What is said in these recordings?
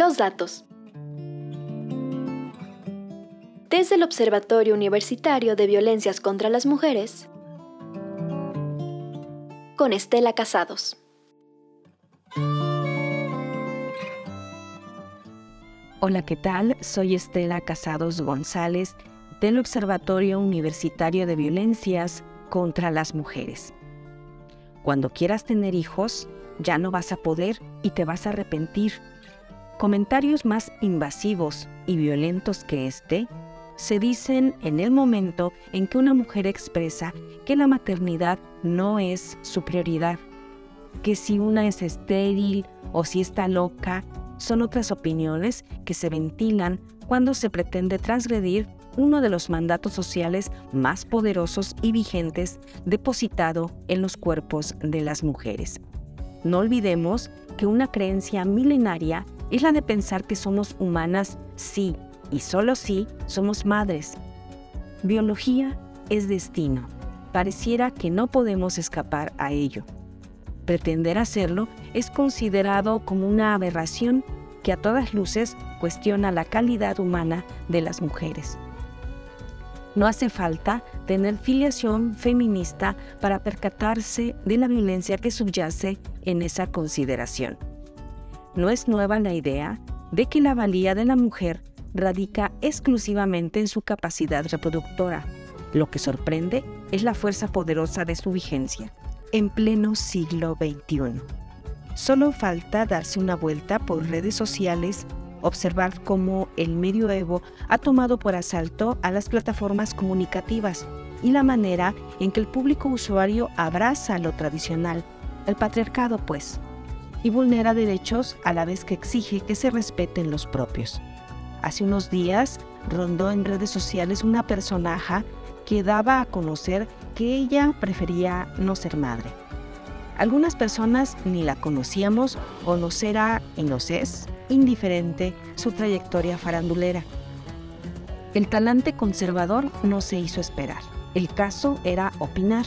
Los datos. Desde el Observatorio Universitario de Violencias contra las Mujeres, con Estela Casados. Hola, ¿qué tal? Soy Estela Casados González del Observatorio Universitario de Violencias contra las Mujeres. Cuando quieras tener hijos, ya no vas a poder y te vas a arrepentir. Comentarios más invasivos y violentos que este se dicen en el momento en que una mujer expresa que la maternidad no es su prioridad, que si una es estéril o si está loca son otras opiniones que se ventilan cuando se pretende transgredir uno de los mandatos sociales más poderosos y vigentes depositado en los cuerpos de las mujeres. No olvidemos que una creencia milenaria es la de pensar que somos humanas sí y solo sí somos madres. Biología es destino. Pareciera que no podemos escapar a ello. Pretender hacerlo es considerado como una aberración que a todas luces cuestiona la calidad humana de las mujeres. No hace falta tener filiación feminista para percatarse de la violencia que subyace en esa consideración. No es nueva la idea de que la valía de la mujer radica exclusivamente en su capacidad reproductora. Lo que sorprende es la fuerza poderosa de su vigencia en pleno siglo XXI. Solo falta darse una vuelta por redes sociales, observar cómo el medioevo ha tomado por asalto a las plataformas comunicativas y la manera en que el público usuario abraza lo tradicional, el patriarcado pues, y vulnera derechos a la vez que exige que se respeten los propios. Hace unos días rondó en redes sociales una personaje que daba a conocer que ella prefería no ser madre. Algunas personas ni la conocíamos o nos era y nos es indiferente su trayectoria farandulera. El talante conservador no se hizo esperar. El caso era opinar,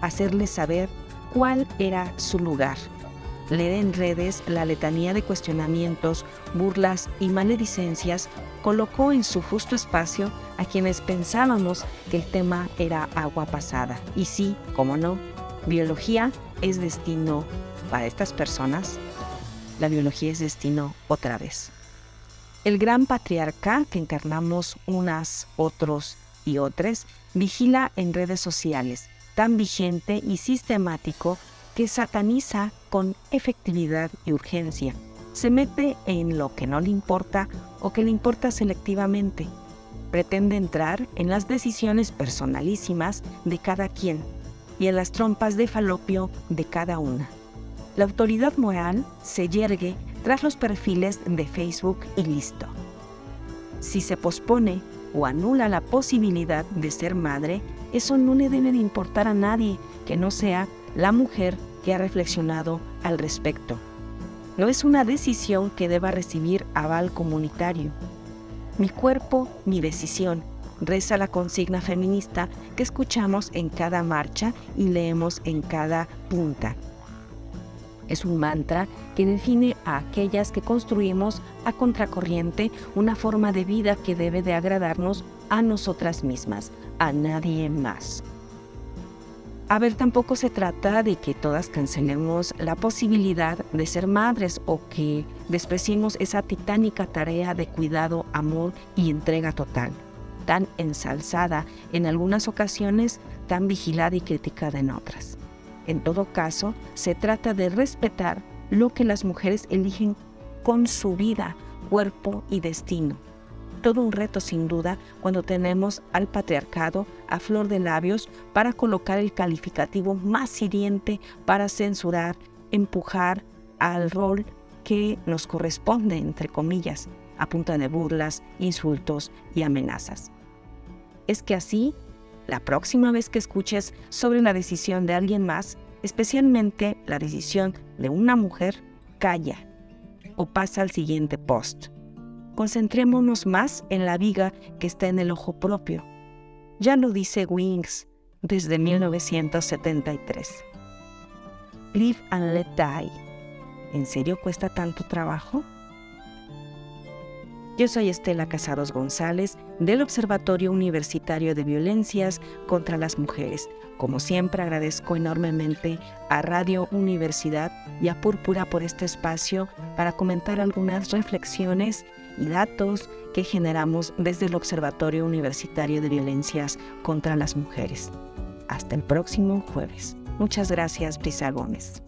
hacerle saber cuál era su lugar. Leer en redes la letanía de cuestionamientos, burlas y maledicencias colocó en su justo espacio a quienes pensábamos que el tema era agua pasada. Y sí, como no, biología es destino para estas personas. La biología es destino otra vez. El gran patriarca que encarnamos unas, otros y otras vigila en redes sociales, tan vigente y sistemático que sataniza con efectividad y urgencia. Se mete en lo que no le importa o que le importa selectivamente. Pretende entrar en las decisiones personalísimas de cada quien y en las trompas de falopio de cada una. La autoridad moral se yergue tras los perfiles de Facebook y listo. Si se pospone o anula la posibilidad de ser madre, eso no le debe de importar a nadie que no sea la mujer que ha reflexionado al respecto. No es una decisión que deba recibir aval comunitario. Mi cuerpo, mi decisión, reza la consigna feminista que escuchamos en cada marcha y leemos en cada punta. Es un mantra que define a aquellas que construimos a contracorriente una forma de vida que debe de agradarnos a nosotras mismas, a nadie más. A ver, tampoco se trata de que todas cancelemos la posibilidad de ser madres o que despreciemos esa titánica tarea de cuidado, amor y entrega total tan ensalzada en algunas ocasiones, tan vigilada y criticada en otras. En todo caso, se trata de respetar lo que las mujeres eligen con su vida, cuerpo y destino. Todo un reto sin duda cuando tenemos al patriarcado a flor de labios para colocar el calificativo más hiriente para censurar, empujar al rol que nos corresponde, entre comillas, a punta de burlas, insultos y amenazas es que así, la próxima vez que escuches sobre la decisión de alguien más, especialmente la decisión de una mujer, calla o pasa al siguiente post. Concentrémonos más en la viga que está en el ojo propio. Ya lo dice Wings desde 1973. Live and let die. ¿En serio cuesta tanto trabajo? Yo soy Estela Casados González del Observatorio Universitario de Violencias contra las Mujeres. Como siempre agradezco enormemente a Radio Universidad y a Púrpura por este espacio para comentar algunas reflexiones y datos que generamos desde el Observatorio Universitario de Violencias contra las Mujeres. Hasta el próximo jueves. Muchas gracias, Brisa Gómez.